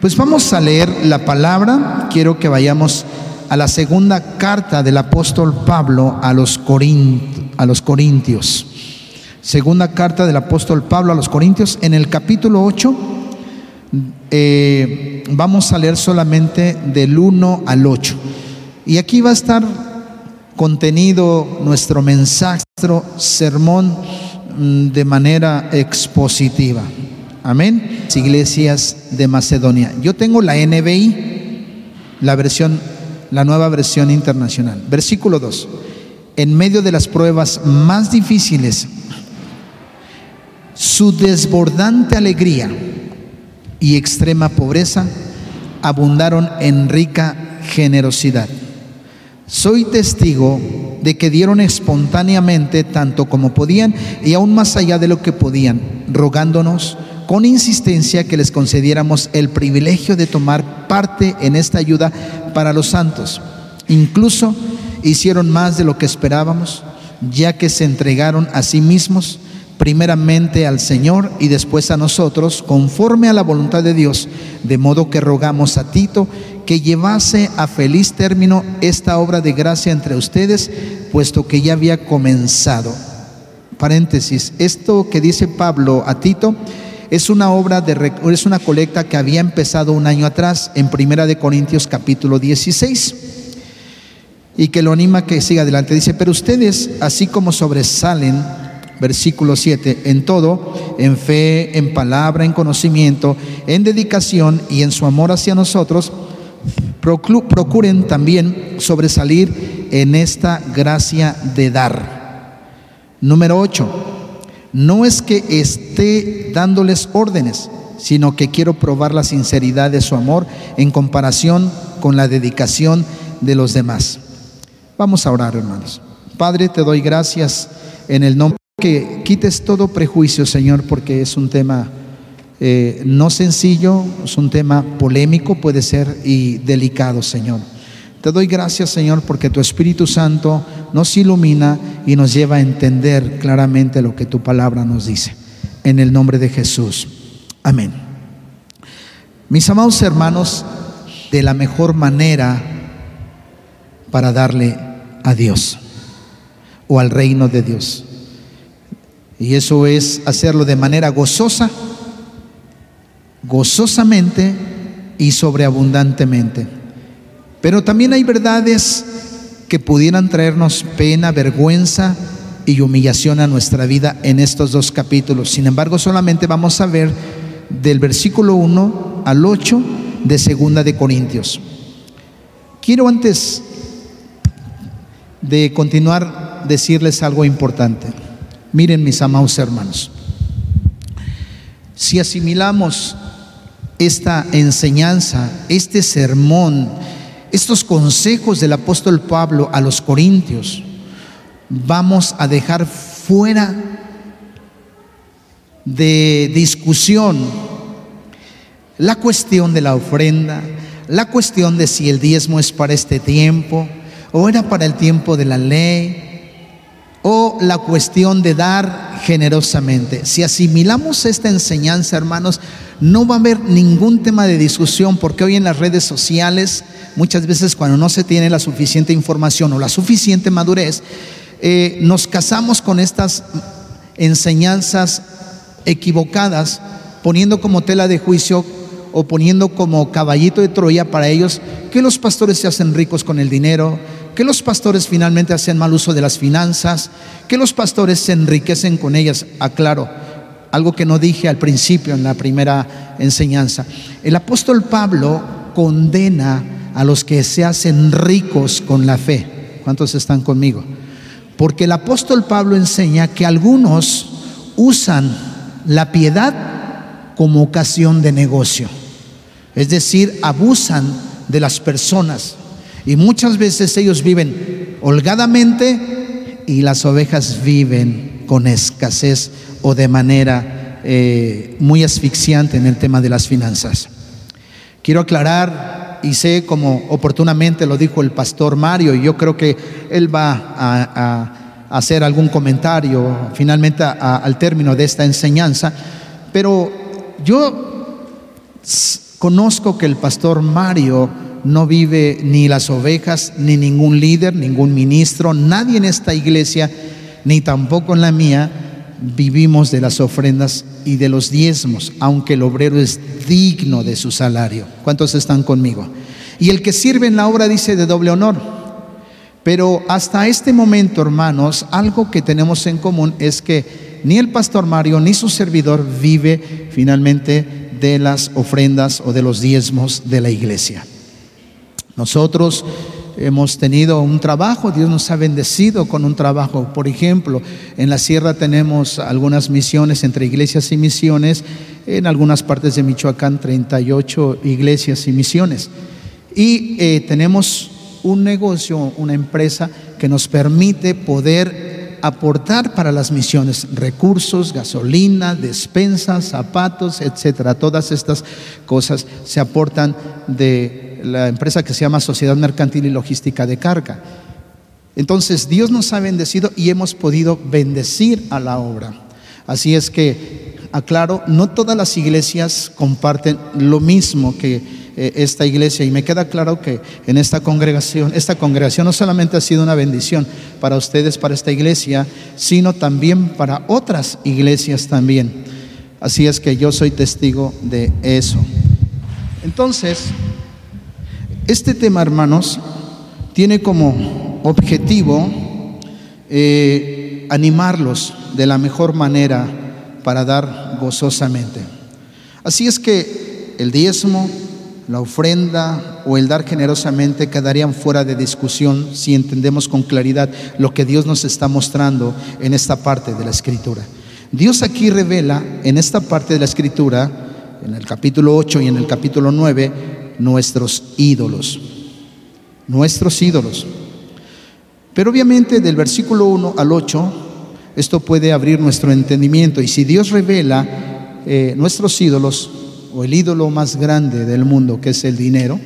Pues vamos a leer la palabra. Quiero que vayamos a la segunda carta del apóstol Pablo a los, a los Corintios. Segunda carta del apóstol Pablo a los Corintios, en el capítulo 8, eh, vamos a leer solamente del 1 al 8. Y aquí va a estar contenido nuestro mensaje, sermón mm, de manera expositiva. Amén. Iglesias de Macedonia. Yo tengo la NBI, la versión, la nueva versión internacional. Versículo 2. En medio de las pruebas más difíciles, su desbordante alegría y extrema pobreza abundaron en rica generosidad. Soy testigo de que dieron espontáneamente tanto como podían y aún más allá de lo que podían, rogándonos con insistencia que les concediéramos el privilegio de tomar parte en esta ayuda para los santos. Incluso hicieron más de lo que esperábamos, ya que se entregaron a sí mismos primeramente al Señor y después a nosotros, conforme a la voluntad de Dios, de modo que rogamos a Tito que llevase a feliz término esta obra de gracia entre ustedes, puesto que ya había comenzado. Paréntesis, esto que dice Pablo a Tito es una obra de es una colecta que había empezado un año atrás en Primera de Corintios capítulo 16 y que lo anima que siga adelante. Dice, pero ustedes, así como sobresalen versículo 7, en todo, en fe, en palabra, en conocimiento, en dedicación y en su amor hacia nosotros, procuren también sobresalir en esta gracia de dar. Número 8, no es que esté dándoles órdenes, sino que quiero probar la sinceridad de su amor en comparación con la dedicación de los demás. Vamos a orar, hermanos. Padre, te doy gracias en el nombre que quites todo prejuicio, Señor, porque es un tema eh, no sencillo, es un tema polémico, puede ser, y delicado, Señor. Te doy gracias, Señor, porque tu Espíritu Santo nos ilumina y nos lleva a entender claramente lo que tu palabra nos dice. En el nombre de Jesús. Amén. Mis amados hermanos, de la mejor manera para darle a Dios o al reino de Dios. Y eso es hacerlo de manera gozosa, gozosamente y sobreabundantemente. Pero también hay verdades que pudieran traernos pena, vergüenza y humillación a nuestra vida en estos dos capítulos. Sin embargo, solamente vamos a ver del versículo 1 al 8 de Segunda de Corintios. Quiero antes de continuar decirles algo importante. Miren mis amados hermanos, si asimilamos esta enseñanza, este sermón, estos consejos del apóstol Pablo a los corintios, vamos a dejar fuera de discusión la cuestión de la ofrenda, la cuestión de si el diezmo es para este tiempo o era para el tiempo de la ley, o la cuestión de dar generosamente. Si asimilamos esta enseñanza, hermanos, no va a haber ningún tema de discusión porque hoy en las redes sociales, muchas veces cuando no se tiene la suficiente información o la suficiente madurez, eh, nos casamos con estas enseñanzas equivocadas, poniendo como tela de juicio o poniendo como caballito de Troya para ellos que los pastores se hacen ricos con el dinero, que los pastores finalmente hacen mal uso de las finanzas, que los pastores se enriquecen con ellas. Aclaro, algo que no dije al principio en la primera enseñanza. El apóstol Pablo condena a los que se hacen ricos con la fe. ¿Cuántos están conmigo? Porque el apóstol Pablo enseña que algunos usan la piedad como ocasión de negocio. Es decir, abusan de las personas. Y muchas veces ellos viven holgadamente y las ovejas viven con escasez o de manera eh, muy asfixiante en el tema de las finanzas. Quiero aclarar, y sé como oportunamente lo dijo el pastor Mario, y yo creo que él va a, hacer algún comentario finalmente al término de esta enseñanza, pero yo Conozco que el pastor Mario no vive ni las ovejas, ni ningún líder, ningún ministro, nadie en esta iglesia, ni tampoco en la mía, vivimos de las ofrendas y de los diezmos, aunque el obrero es digno de su salario. ¿Cuántos están conmigo? Y el que sirve en la obra dice de doble honor. Pero hasta este momento, hermanos, algo que tenemos en común es que ni el pastor Mario ni su servidor vive finalmente de las ofrendas o de los diezmos de la iglesia. Nosotros hemos tenido un trabajo, Dios nos ha bendecido con un trabajo. Por ejemplo, en la sierra tenemos algunas misiones entre iglesias y misiones, en algunas partes de Michoacán 38 iglesias y misiones. Y eh, tenemos un negocio, una empresa que nos permite poder aportar para las misiones recursos, gasolina, despensas, zapatos, etcétera. Todas estas cosas se aportan de la empresa que se llama Sociedad Mercantil y Logística de Carga. Entonces Dios nos ha bendecido y hemos podido bendecir a la obra. Así es que, aclaro, no todas las iglesias comparten lo mismo que eh, esta iglesia y me queda claro que en esta congregación, esta congregación no solamente ha sido una bendición para ustedes, para esta iglesia, sino también para otras iglesias también. Así es que yo soy testigo de eso. Entonces, este tema, hermanos, tiene como objetivo eh, animarlos de la mejor manera para dar gozosamente. Así es que el diezmo, la ofrenda o el dar generosamente quedarían fuera de discusión si entendemos con claridad lo que Dios nos está mostrando en esta parte de la escritura. Dios aquí revela en esta parte de la escritura, en el capítulo 8 y en el capítulo 9, nuestros ídolos, nuestros ídolos. Pero obviamente del versículo 1 al 8, esto puede abrir nuestro entendimiento y si Dios revela eh, nuestros ídolos o el ídolo más grande del mundo, que es el dinero,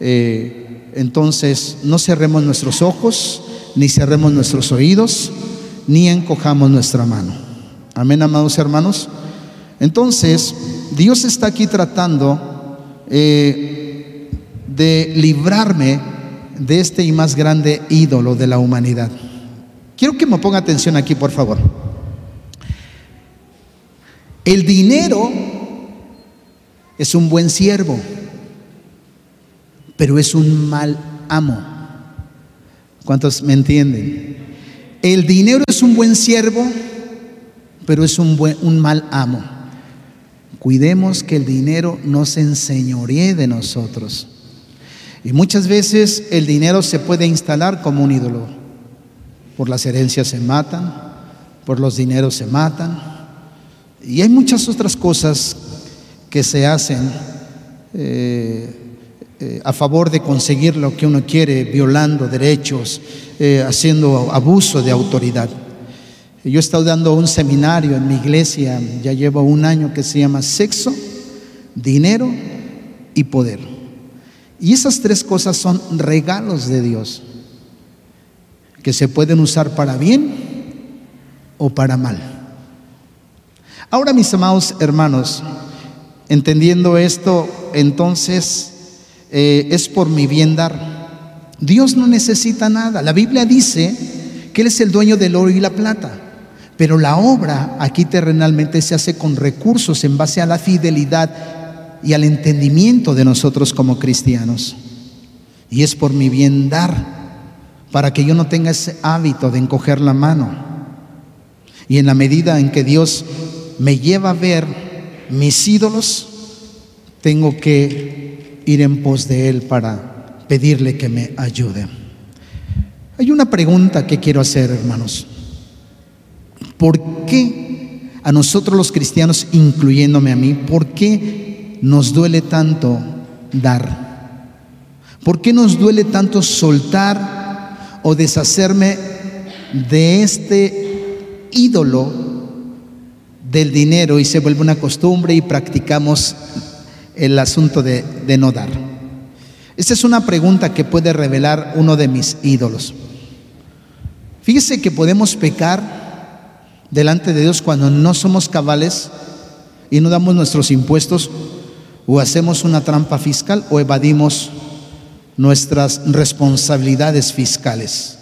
eh, entonces no cerremos nuestros ojos, ni cerremos nuestros oídos, ni encojamos nuestra mano. Amén, amados hermanos. Entonces, Dios está aquí tratando eh, de librarme de este y más grande ídolo de la humanidad. Quiero que me ponga atención aquí, por favor. El dinero es un buen siervo, pero es un mal amo. ¿Cuántos me entienden? El dinero es un buen siervo, pero es un, buen, un mal amo. Cuidemos que el dinero no se enseñoree de nosotros. Y muchas veces el dinero se puede instalar como un ídolo. Por las herencias se matan, por los dineros se matan. Y hay muchas otras cosas que se hacen eh, eh, a favor de conseguir lo que uno quiere, violando derechos, eh, haciendo abuso de autoridad. Yo he estado dando un seminario en mi iglesia, ya llevo un año que se llama Sexo, Dinero y Poder. Y esas tres cosas son regalos de Dios, que se pueden usar para bien o para mal. Ahora, mis amados hermanos, entendiendo esto, entonces eh, es por mi bien dar. Dios no necesita nada. La Biblia dice que Él es el dueño del oro y la plata. Pero la obra aquí terrenalmente se hace con recursos en base a la fidelidad y al entendimiento de nosotros como cristianos. Y es por mi bien dar, para que yo no tenga ese hábito de encoger la mano. Y en la medida en que Dios me lleva a ver mis ídolos, tengo que ir en pos de Él para pedirle que me ayude. Hay una pregunta que quiero hacer, hermanos. ¿Por qué a nosotros los cristianos, incluyéndome a mí, por qué nos duele tanto dar? ¿Por qué nos duele tanto soltar o deshacerme de este ídolo del dinero y se vuelve una costumbre y practicamos el asunto de, no dar? Esta es una pregunta que puede revelar uno de mis ídolos. Fíjese que podemos pecar delante de Dios cuando no somos cabales y no damos nuestros impuestos O hacemos una trampa fiscal o evadimos nuestras responsabilidades fiscales.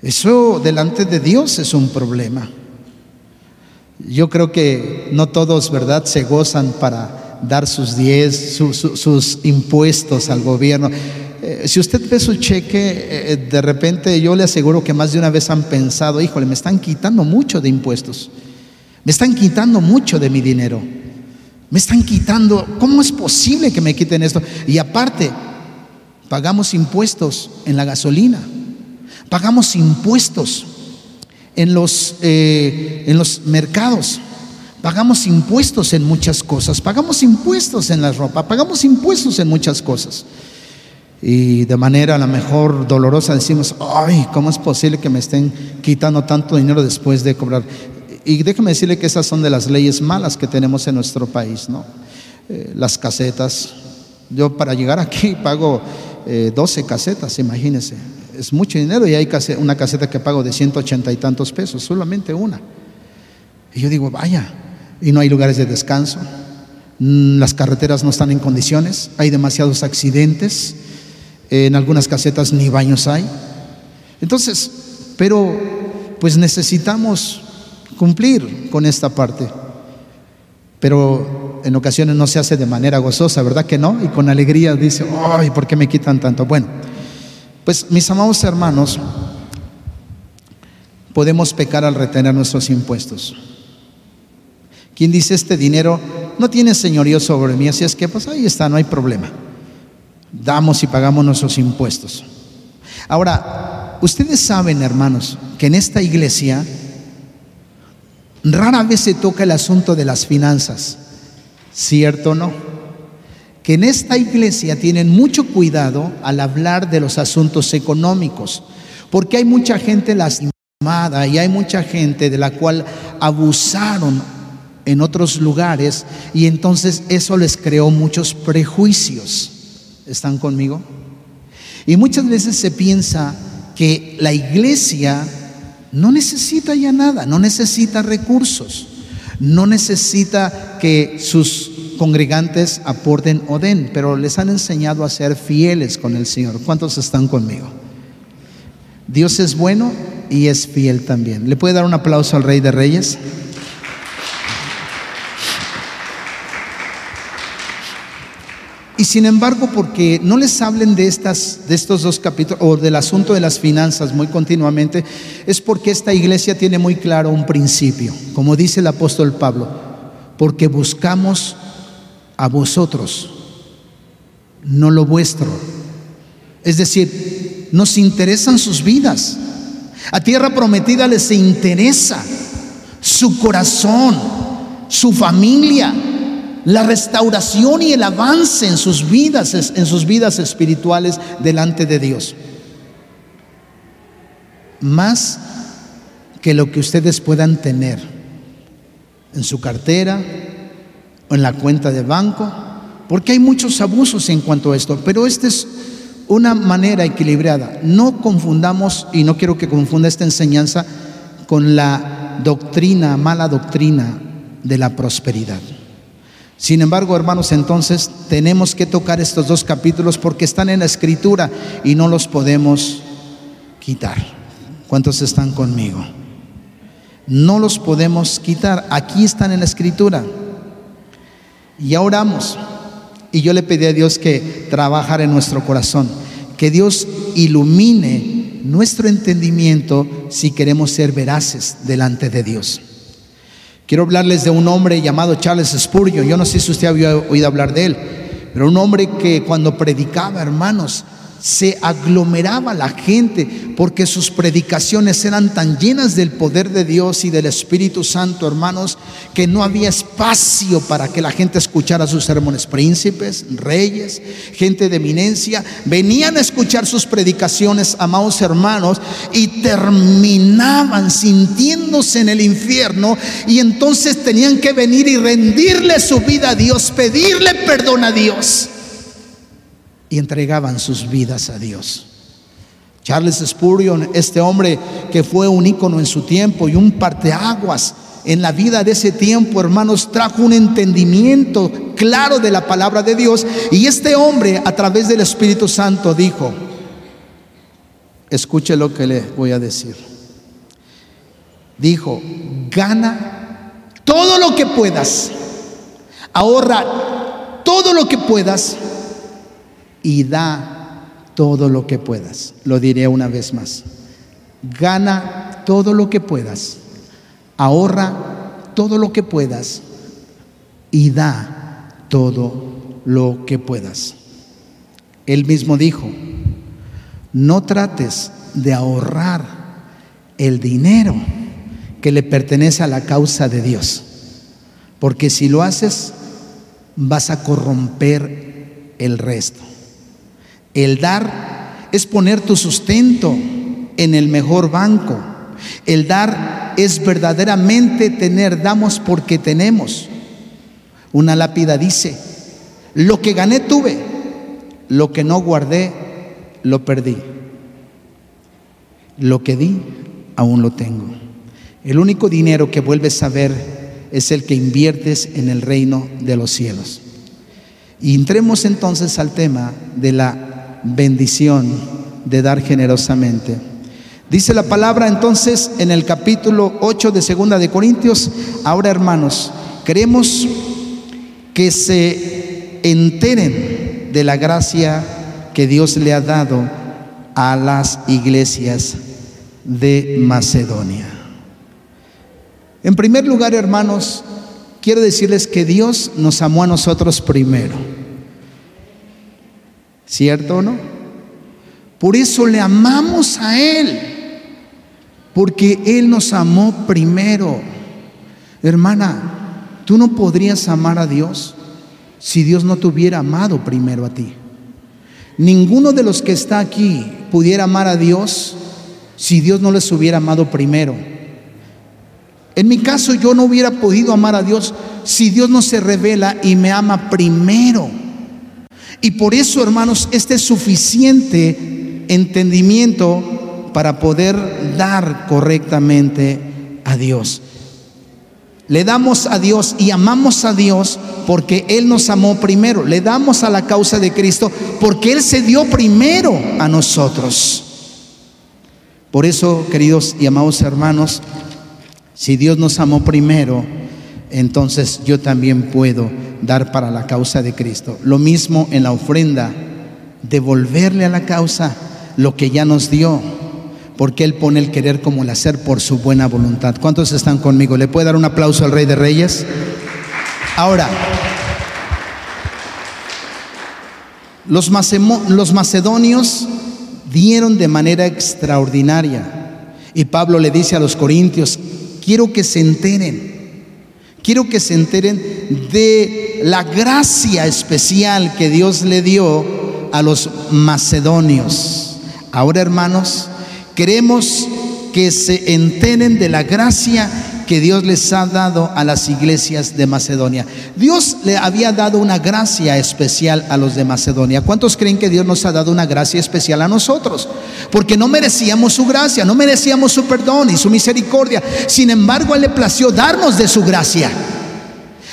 Eso delante de Dios es un problema. Yo creo que no todos, ¿verdad?, se gozan para dar sus diez, sus impuestos al gobierno. Eh, si usted ve su cheque, eh, de repente yo le aseguro que más de una vez han pensado, híjole, me están quitando mucho de impuestos, me están quitando mucho de mi dinero, me están quitando, ¿cómo es posible que me quiten esto? Y aparte, pagamos impuestos en la gasolina, pagamos impuestos en los, eh, en los mercados, pagamos impuestos en muchas cosas, pagamos impuestos en la ropa, pagamos impuestos en muchas cosas. Y de manera a lo mejor dolorosa decimos, ay, ¿cómo es posible que me estén quitando tanto dinero después de cobrar? Y déjeme decirle que esas son de las leyes malas que tenemos en nuestro país, ¿no? Eh, las casetas. Yo para llegar aquí pago 12 eh, casetas, imagínense. Es mucho dinero y hay una caseta que pago de 180 y tantos pesos, solamente una. Y yo digo, vaya, y no hay lugares de descanso, mm, las carreteras no están en condiciones, hay demasiados accidentes, en algunas casetas ni baños hay. Entonces, pero pues necesitamos cumplir con esta parte. Pero en ocasiones no se hace de manera gozosa, ¿verdad que no? Y con alegría dice, ay, ¿por qué me quitan tanto? Bueno, pues mis amados hermanos, podemos pecar al retener nuestros impuestos. Quien dice este dinero no tiene señorío sobre mí, así es que pues ahí está, no hay problema. Damos y pagamos nuestros impuestos. Ahora, ustedes saben, hermanos, que en esta iglesia rara vez se toca el asunto de las finanzas. ¿Cierto o no? Que en esta iglesia tienen mucho cuidado al hablar de los asuntos económicos, porque hay mucha gente lastimada y hay mucha gente de la cual abusaron en otros lugares y entonces eso les creó muchos prejuicios. ¿Están conmigo? Y muchas veces se piensa que la iglesia no necesita ya nada, no necesita recursos no necesita que sus congregantes aporten o den, pero les han enseñado a ser fieles con el Señor. ¿Cuántos están conmigo? Dios es bueno y es fiel también. ¿Le puede dar un aplauso al Rey de Reyes? Y sin embargo, porque no les hablen de, estas, de estos dos capítulos o del asunto de las finanzas muy continuamente, es porque esta iglesia tiene muy claro un principio, como dice el apóstol Pablo, porque buscamos a vosotros, no lo vuestro. Es decir, nos interesan sus vidas. A tierra prometida les interesa su corazón, su familia la restauración y el avance en sus vidas, en sus vidas espirituales delante de Dios. Más que lo que ustedes puedan tener en su cartera o en la cuenta de banco, porque hay muchos abusos en cuanto a esto, pero esta es una manera equilibrada. No confundamos, y no quiero que confunda esta enseñanza con la doctrina, mala doctrina de la prosperidad. Sin embargo, hermanos, entonces tenemos que tocar estos dos capítulos porque están en la escritura y no los podemos quitar. ¿Cuántos están conmigo? No los podemos quitar. Aquí están en la escritura. Y oramos. Y yo le pedí a Dios que trabajara en nuestro corazón, que Dios ilumine nuestro entendimiento si queremos ser veraces delante de Dios. Quiero hablarles de un hombre llamado Charles Spurgeon. Yo no sé si usted había oído hablar de él, pero un hombre que cuando predicaba, hermanos, se aglomeraba la gente porque sus predicaciones eran tan llenas del poder de Dios y del Espíritu Santo, hermanos, que no había espacio para que la gente escuchara sus sermones. Príncipes, reyes, gente de eminencia, venían a escuchar sus predicaciones, amados hermanos, y terminaban sintiéndose en el infierno y entonces tenían que venir y rendirle su vida a Dios, pedirle perdón a Dios y entregaban sus vidas a Dios. Charles Spurgeon, este hombre que fue un ícono en su tiempo y un parteaguas en la vida de ese tiempo, hermanos, trajo un entendimiento claro de la palabra de Dios. Y este hombre a través del Espíritu Santo dijo, escuche lo que le voy a decir. Dijo, gana todo lo que puedas, ahorra todo lo que puedas y da todo lo que puedas. Lo diré una vez más. Gana todo lo que puedas, ahorra todo lo que puedas y da todo lo que puedas. Él mismo dijo, no trates de ahorrar el dinero que le pertenece a la causa de Dios, porque si lo haces vas a corromper el resto. El dar es poner tu sustento en el mejor banco. El dar es verdaderamente tener, damos porque tenemos. Una lápida dice, lo que gané tuve, lo que no guardé, lo perdí. Lo que di, aún lo tengo. El único dinero que vuelves a ver es el que inviertes en el reino de los cielos. Y entremos entonces al tema de la bendición de dar generosamente. Dice la palabra entonces en el capítulo 8 de Segunda de Corintios, ahora hermanos, queremos que se enteren de la gracia que Dios le ha dado a las iglesias de Macedonia. En primer lugar, hermanos, quiero decirles que Dios nos amó a nosotros primero. ¿Cierto o no? Por eso le amamos a Él, porque Él nos amó primero. Hermana, Tú no podrías amar a Dios si Dios no te hubiera amado primero a ti. Ninguno de los que está aquí pudiera amar a Dios si Dios no les hubiera amado primero. En mi caso yo no hubiera podido amar a Dios si Dios no se revela y me ama primero. Y por eso, hermanos, este es suficiente entendimiento para poder dar correctamente a Dios. Le damos a Dios y amamos a Dios porque Él nos amó primero. Le damos a la causa de Cristo porque Él se dio primero a nosotros. Por eso, queridos y amados hermanos, si Dios nos amó primero, entonces yo también puedo dar para la causa de Cristo. Lo mismo en la ofrenda, devolverle a la causa lo que ya nos dio porque Él pone el querer como el hacer por su buena voluntad. ¿Cuántos están conmigo? ¿Le puede dar un aplauso al Rey de Reyes? Ahora, los, los macedonios dieron de manera extraordinaria. Y Pablo le dice a los corintios, quiero que se enteren, quiero que se enteren de la gracia especial que Dios le dio a los macedonios. Ahora, hermanos, Queremos que se enteren de la gracia que Dios les ha dado a las iglesias de Macedonia. Dios le había dado una gracia especial a los de Macedonia. ¿Cuántos creen que Dios nos ha dado una gracia especial a nosotros? Porque no merecíamos su gracia, no merecíamos su perdón y su misericordia. Sin embargo, Él le plació darnos de su gracia.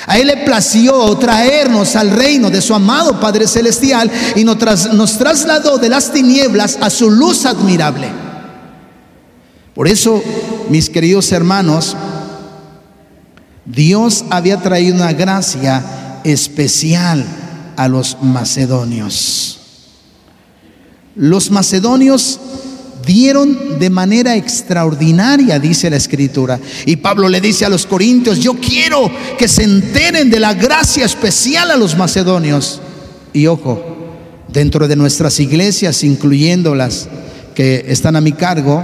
A Él le plació traernos al reino de su amado Padre Celestial y nos, nos trasladó de las tinieblas a su luz admirable. Por eso, mis queridos hermanos, Dios había traído una gracia especial a los macedonios. Los macedonios dieron de manera extraordinaria, dice la escritura. Y Pablo le dice a los corintios, yo quiero que se enteren de la gracia especial a los macedonios. Y ojo, dentro de nuestras iglesias, incluyendo las que están a mi cargo,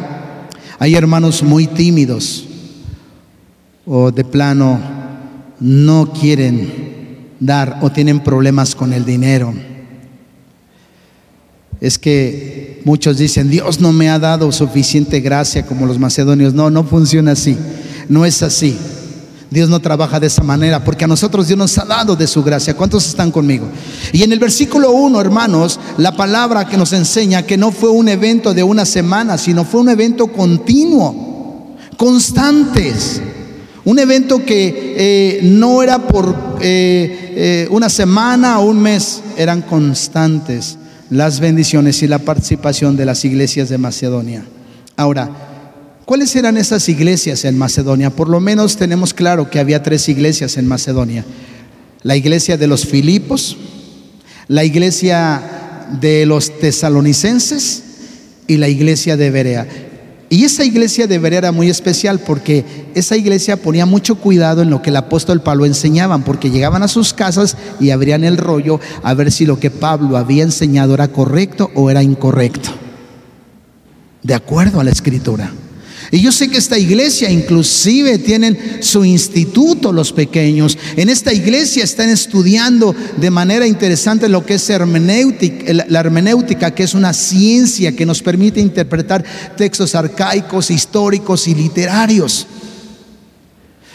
hay hermanos muy tímidos o de plano no quieren dar o tienen problemas con el dinero. Es que muchos dicen, Dios no me ha dado suficiente gracia como los macedonios. No, no funciona así. No es así. Dios no trabaja de esa manera, porque a nosotros Dios nos ha dado de su gracia. ¿Cuántos están conmigo? Y en el versículo 1, hermanos, la palabra que nos enseña que no fue un evento de una semana, sino fue un evento continuo, constantes. Un evento que eh, no era por eh, eh, una semana o un mes, eran constantes las bendiciones y la participación de las iglesias de Macedonia. Ahora, ¿cuáles eran esas iglesias en Macedonia? Por lo menos tenemos claro que había tres iglesias en Macedonia. La iglesia de los Filipos, la iglesia de los tesalonicenses y la iglesia de Berea. Y esa iglesia de Berea era muy especial porque esa iglesia ponía mucho cuidado en lo que el apóstol Pablo enseñaban, porque llegaban a sus casas y abrían el rollo a ver si lo que Pablo había enseñado era correcto o era incorrecto, de acuerdo a la escritura. Y yo sé que esta iglesia inclusive tienen su instituto los pequeños. En esta iglesia están estudiando de manera interesante lo que es hermenéutica, la hermenéutica, que es una ciencia que nos permite interpretar textos arcaicos, históricos y literarios.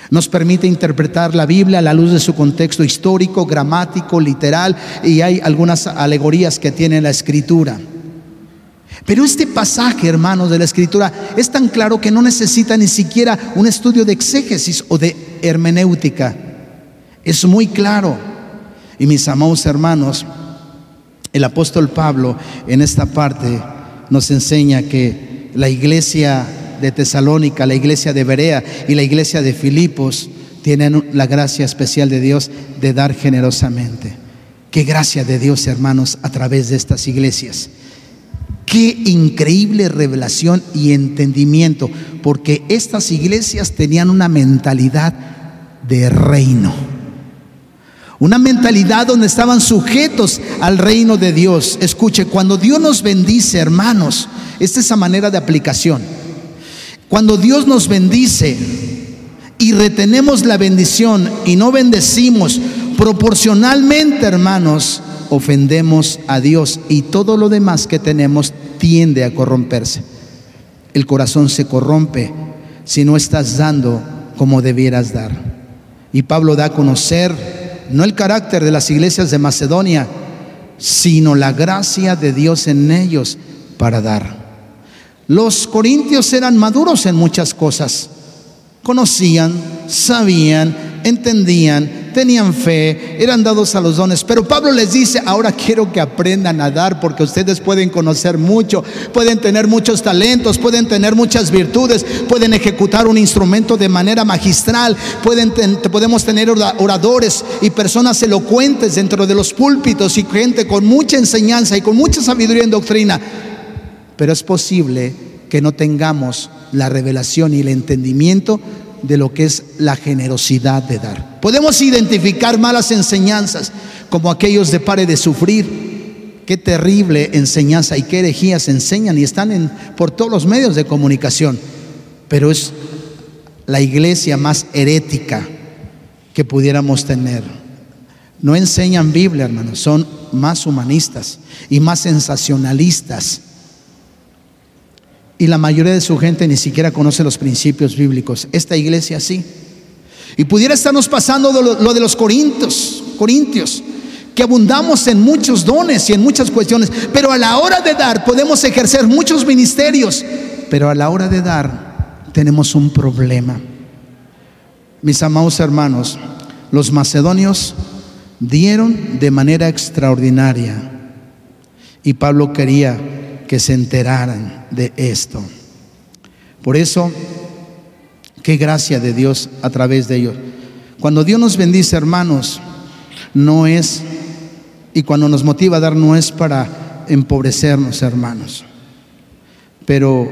Nos permite interpretar la Biblia a la luz de su contexto histórico, gramático, literal, y hay algunas alegorías que tiene la escritura. Pero este pasaje, hermanos, de la escritura es tan claro que no necesita ni siquiera un estudio de exégesis o de hermenéutica. Es muy claro. Y mis amados hermanos, el apóstol Pablo en esta parte nos enseña que la iglesia de Tesalónica, la iglesia de Berea y la iglesia de Filipos tienen la gracia especial de Dios de dar generosamente. Qué gracia de Dios, hermanos, a través de estas iglesias. Qué increíble revelación y entendimiento, porque estas iglesias tenían una mentalidad de reino. Una mentalidad donde estaban sujetos al reino de Dios. Escuche, cuando Dios nos bendice, hermanos, esta es esa manera de aplicación. Cuando Dios nos bendice y retenemos la bendición y no bendecimos proporcionalmente, hermanos, ofendemos a Dios y todo lo demás que tenemos tiende a corromperse. El corazón se corrompe si no estás dando como debieras dar. Y Pablo da a conocer no el carácter de las iglesias de Macedonia, sino la gracia de Dios en ellos para dar. Los corintios eran maduros en muchas cosas. Conocían, sabían, entendían, tenían fe, eran dados a los dones. Pero Pablo les dice, ahora quiero que aprendan a dar porque ustedes pueden conocer mucho, pueden tener muchos talentos, pueden tener muchas virtudes, pueden ejecutar un instrumento de manera magistral, pueden podemos tener oradores y personas elocuentes dentro de los púlpitos y gente con mucha enseñanza y con mucha sabiduría en doctrina. Pero es posible que no tengamos la revelación y el entendimiento de lo que es la generosidad de dar. Podemos identificar malas enseñanzas como aquellos de pare de sufrir. Qué terrible enseñanza y qué herejías enseñan y están en, por todos los medios de comunicación. Pero es la iglesia más herética que pudiéramos tener. No enseñan Biblia, hermanos, son más humanistas y más sensacionalistas y la mayoría de su gente ni siquiera conoce los principios bíblicos. Esta iglesia sí. Y pudiera estarnos pasando lo, de los corintios, corintios, que abundamos en muchos dones y en muchas cuestiones, pero a la hora de dar podemos ejercer muchos ministerios, pero a la hora de dar tenemos un problema. Mis amados hermanos, los macedonios dieron de manera extraordinaria y Pablo quería que se enteraran de esto. Por eso, qué gracia de Dios a través de ellos. Cuando Dios nos bendice, hermanos, no es, y cuando nos motiva a dar, no es para empobrecernos, hermanos, pero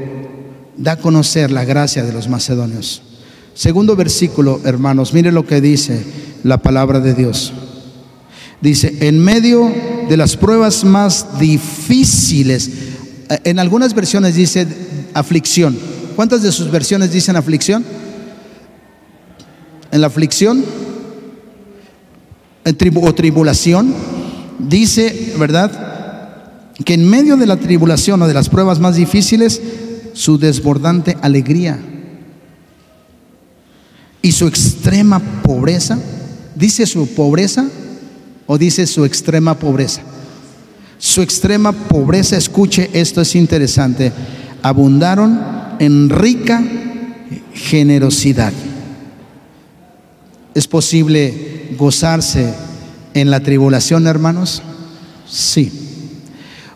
da a conocer la gracia de los macedonios. Segundo versículo, hermanos, mire lo que dice la palabra de Dios. Dice, en medio de las pruebas más difíciles, en algunas versiones dice aflicción. ¿Cuántas de sus versiones dicen aflicción? En la aflicción o tribulación dice, ¿verdad? Que en medio de la tribulación o de las pruebas más difíciles, su desbordante alegría y su extrema pobreza, dice su pobreza o dice su extrema pobreza su extrema pobreza, escuche, esto es interesante, abundaron en rica generosidad. ¿Es posible gozarse en la tribulación, hermanos? Sí.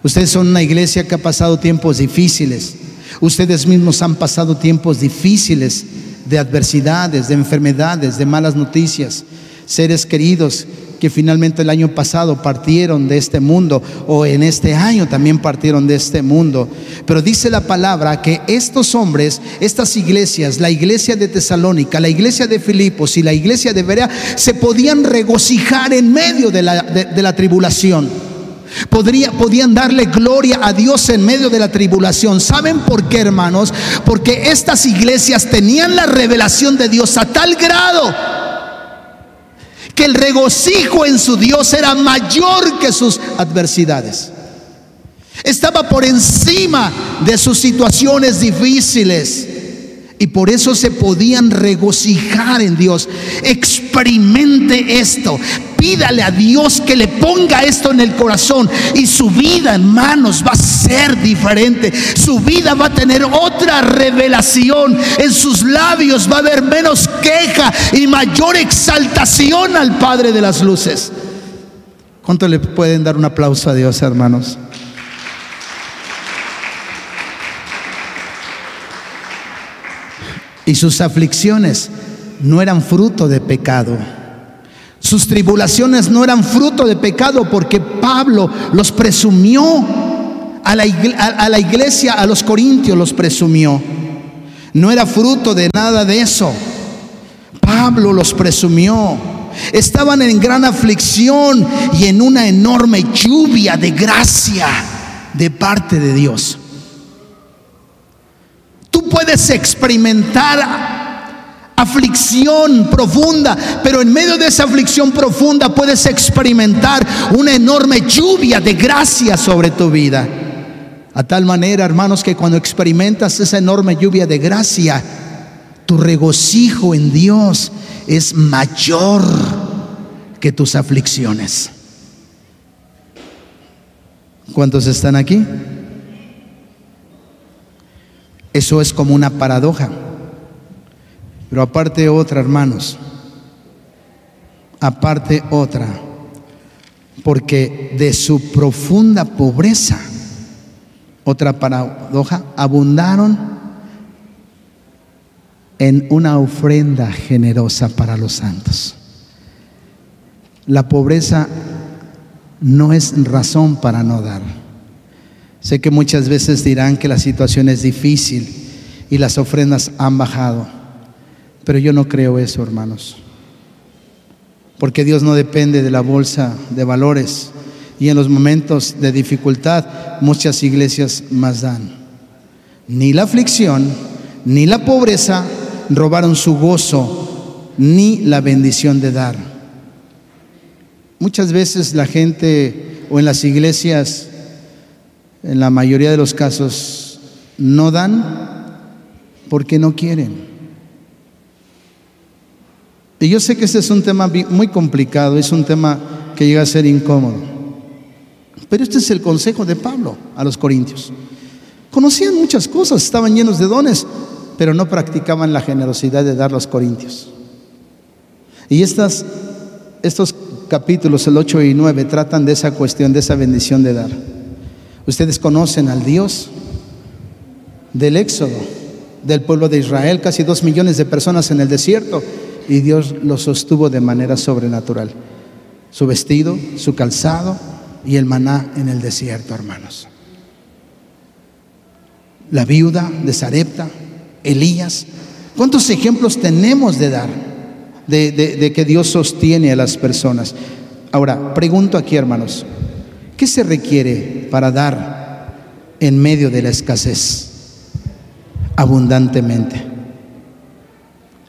Ustedes son una iglesia que ha pasado tiempos difíciles. Ustedes mismos han pasado tiempos difíciles de adversidades, de enfermedades, de malas noticias. Seres queridos que finalmente el año pasado partieron de este mundo o en este año también partieron de este mundo. Pero dice la palabra que estos hombres, estas iglesias, la iglesia de Tesalónica, la iglesia de Filipos y la iglesia de Berea, se podían regocijar en medio de la, de, la tribulación. Podría, podían darle gloria a Dios en medio de la tribulación. ¿Saben por qué, hermanos? Porque estas iglesias tenían la revelación de Dios a tal grado que el regocijo en su Dios era mayor que sus adversidades. Estaba por encima de sus situaciones difíciles. Y por eso se podían regocijar en Dios. Experimente esto. Pídale a Dios que le ponga esto en el corazón. Y su vida, hermanos, va a ser diferente. Su vida va a tener otra revelación. En sus labios va a haber menos queja y mayor exaltación al Padre de las Luces. ¿Cuánto le pueden dar un aplauso a Dios, hermanos? Y sus aflicciones no eran fruto de pecado. Sus tribulaciones no eran fruto de pecado porque Pablo los presumió a la, iglesia, a los corintios los presumió. No era fruto de nada de eso. Pablo los presumió. Estaban en gran aflicción y en una enorme lluvia de gracia de parte de Dios. Puedes experimentar aflicción profunda, pero en medio de esa aflicción profunda puedes experimentar una enorme lluvia de gracia sobre tu vida. A tal manera, hermanos, que cuando experimentas esa enorme lluvia de gracia, tu regocijo en Dios es mayor que tus aflicciones. ¿Cuántos están aquí? Eso es como una paradoja. Pero aparte otra, hermanos, aparte otra, porque de su profunda pobreza, otra paradoja, abundaron en una ofrenda generosa para los santos. La pobreza no es razón para no dar. Sé que muchas veces dirán que la situación es difícil y las ofrendas han bajado, pero yo no creo eso, hermanos. Porque Dios no depende de la bolsa de valores y en los momentos de dificultad muchas iglesias más dan. Ni la aflicción, ni la pobreza robaron su gozo, ni la bendición de dar. Muchas veces la gente o en las iglesias en la mayoría de los casos no dan porque no quieren. Y yo sé que este es un tema muy complicado, es un tema que llega a ser incómodo. Pero este es el consejo de Pablo a los corintios. Conocían muchas cosas, estaban llenos de dones, pero no practicaban la generosidad de dar los corintios. Y estas, estos capítulos, el 8 y 9, tratan de esa cuestión, de esa bendición de dar. Ustedes conocen al Dios del Éxodo, del pueblo de Israel, casi dos millones de personas en el desierto, y Dios los sostuvo de manera sobrenatural. Su vestido, su calzado y el maná en el desierto, hermanos. La viuda de Sarepta, Elías. ¿Cuántos ejemplos tenemos de dar? De, de que Dios sostiene a las personas. Ahora, pregunto aquí, hermanos, ¿Qué se requiere para dar en medio de la escasez? Abundantemente.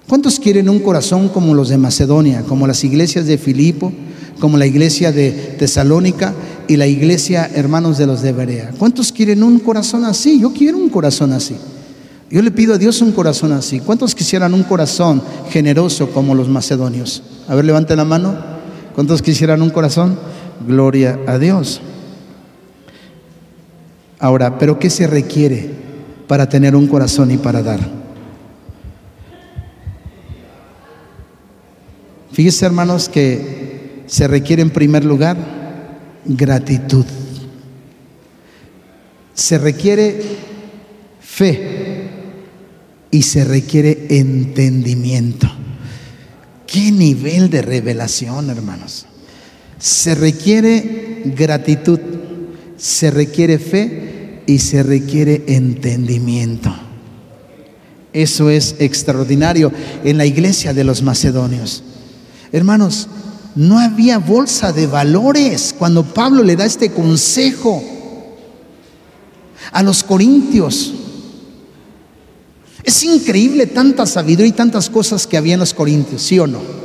¿Cuántos quieren un corazón como los de Macedonia, como las iglesias de Filipo, como la iglesia de Tesalónica y la iglesia hermanos de los de Berea? ¿Cuántos quieren un corazón así? Yo quiero un corazón así. Yo le pido a Dios un corazón así. ¿Cuántos quisieran un corazón generoso como los macedonios? A ver, levante la mano. ¿Cuántos quisieran un corazón? Gloria a Dios. Ahora, ¿pero qué se requiere para tener un corazón y para dar? Fíjense hermanos que se requiere en primer lugar gratitud. Se requiere fe y se requiere entendimiento. ¿Qué nivel de revelación, hermanos? Se requiere gratitud, se requiere fe y se requiere entendimiento. Eso es extraordinario en la iglesia de los macedonios. Hermanos, no había bolsa de valores cuando Pablo le da este consejo a los corintios. Es increíble tanta sabiduría y tantas cosas que había en los corintios, ¿sí o no?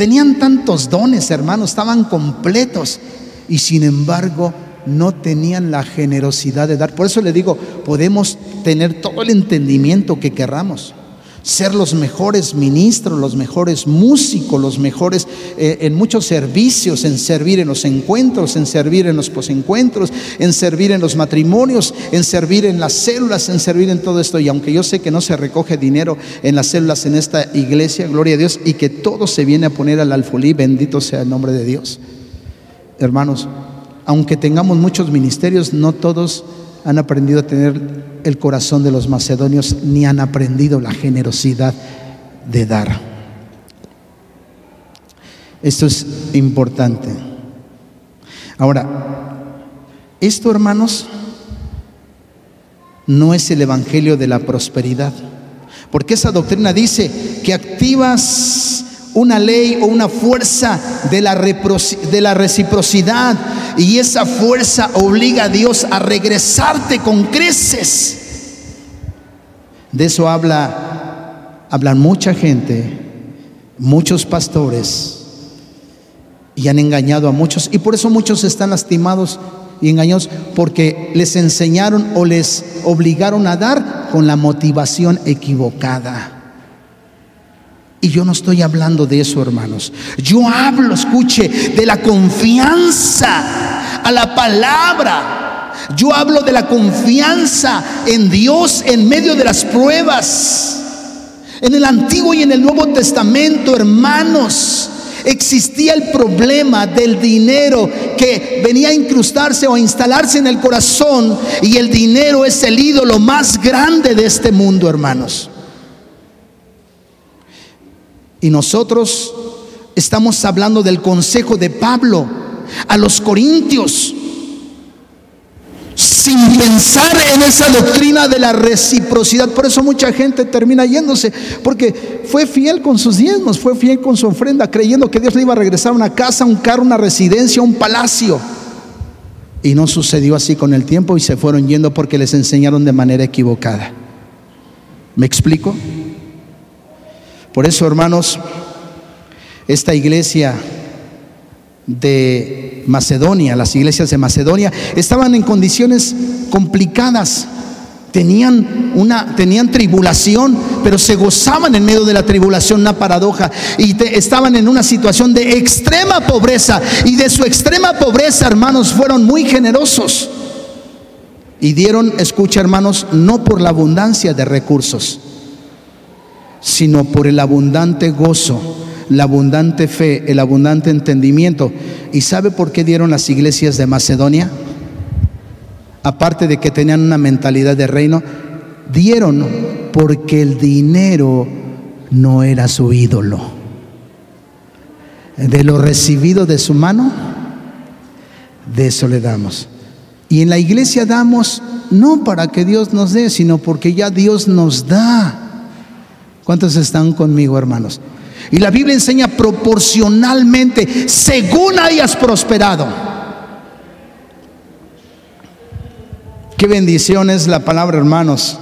Tenían tantos dones, hermanos, estaban completos y sin embargo no tenían la generosidad de dar. Por eso le digo, podemos tener todo el entendimiento que querramos, ser los mejores ministros, los mejores músicos, los mejores eh, en muchos servicios, en servir en los encuentros, en servir en los posencuentros, en servir en los matrimonios, en servir en las células, en servir en todo esto. Y aunque yo sé que no se recoge dinero en las células en esta iglesia, gloria a Dios, y que todo se viene a poner al alfolí, bendito sea el nombre de Dios. Hermanos, aunque tengamos muchos ministerios, no todos han aprendido a tener el corazón de los macedonios ni han aprendido la generosidad de dar. Esto es importante. Ahora, esto hermanos no es el Evangelio de la prosperidad, porque esa doctrina dice que activas una ley o una fuerza de la, de la reciprocidad y esa fuerza obliga a Dios a regresarte con creces. De eso habla, hablan mucha gente, muchos pastores, y han engañado a muchos. Y por eso muchos están lastimados y engañados, porque les enseñaron o les obligaron a dar con la motivación equivocada. Y yo no estoy hablando de eso, hermanos. Yo hablo, escuche, de la confianza a la palabra. Yo hablo de la confianza en Dios en medio de las pruebas. En el Antiguo y en el Nuevo Testamento, hermanos, existía el problema del dinero que venía a incrustarse o a instalarse en el corazón y el dinero es el ídolo más grande de este mundo, hermanos. Y nosotros estamos hablando del consejo de Pablo a los corintios, sin pensar en esa doctrina de la reciprocidad. Por eso mucha gente termina yéndose, porque fue fiel con sus diezmos, fue fiel con su ofrenda, creyendo que Dios le iba a regresar una casa, un carro, una residencia, un palacio. Y no sucedió así con el tiempo y se fueron yendo porque les enseñaron de manera equivocada. ¿Me explico? Por eso, hermanos, esta iglesia de Macedonia, las iglesias de Macedonia, estaban en condiciones complicadas. Tenían una tenían tribulación, pero se gozaban en medio de la tribulación, una paradoja, y estaban en una situación de extrema pobreza y de su extrema pobreza, hermanos, fueron muy generosos. Y dieron, escucha, hermanos, no por la abundancia de recursos, sino por el abundante gozo, la abundante fe, el abundante entendimiento. ¿Y sabe por qué dieron las iglesias de Macedonia? Aparte de que tenían una mentalidad de reino, dieron porque el dinero no era su ídolo. De lo recibido de su mano, de eso le damos. Y en la iglesia damos no para que Dios nos dé, sino porque ya Dios nos da. ¿Cuántos están conmigo, hermanos? Y la Biblia enseña proporcionalmente, según hayas prosperado. Qué bendición es la palabra, hermanos.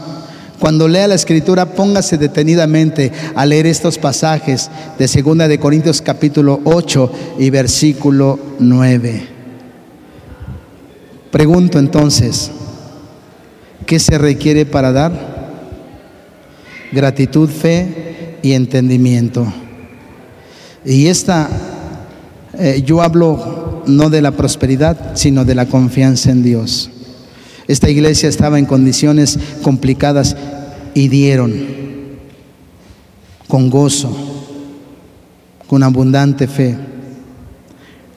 Cuando lea la escritura, póngase detenidamente a leer estos pasajes de Segunda de Corintios capítulo 8 y versículo 9. Pregunto entonces, ¿qué se requiere para dar? Gratitud, fe y entendimiento. Y esta, eh, yo hablo no de la prosperidad, sino de la confianza en Dios. Esta iglesia estaba en condiciones complicadas y dieron con gozo, con abundante fe.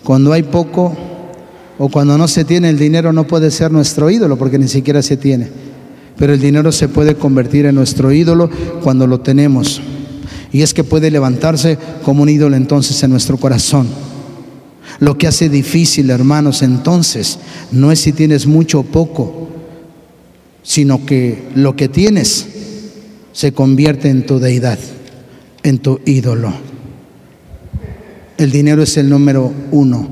Cuando hay poco o cuando no se tiene el dinero no puede ser nuestro ídolo porque ni siquiera se tiene. Pero el dinero se puede convertir en nuestro ídolo cuando lo tenemos. Y es que puede levantarse como un ídolo entonces en nuestro corazón. Lo que hace difícil, hermanos, entonces, no es si tienes mucho o poco, sino que lo que tienes se convierte en tu deidad, en tu ídolo. El dinero es el número uno.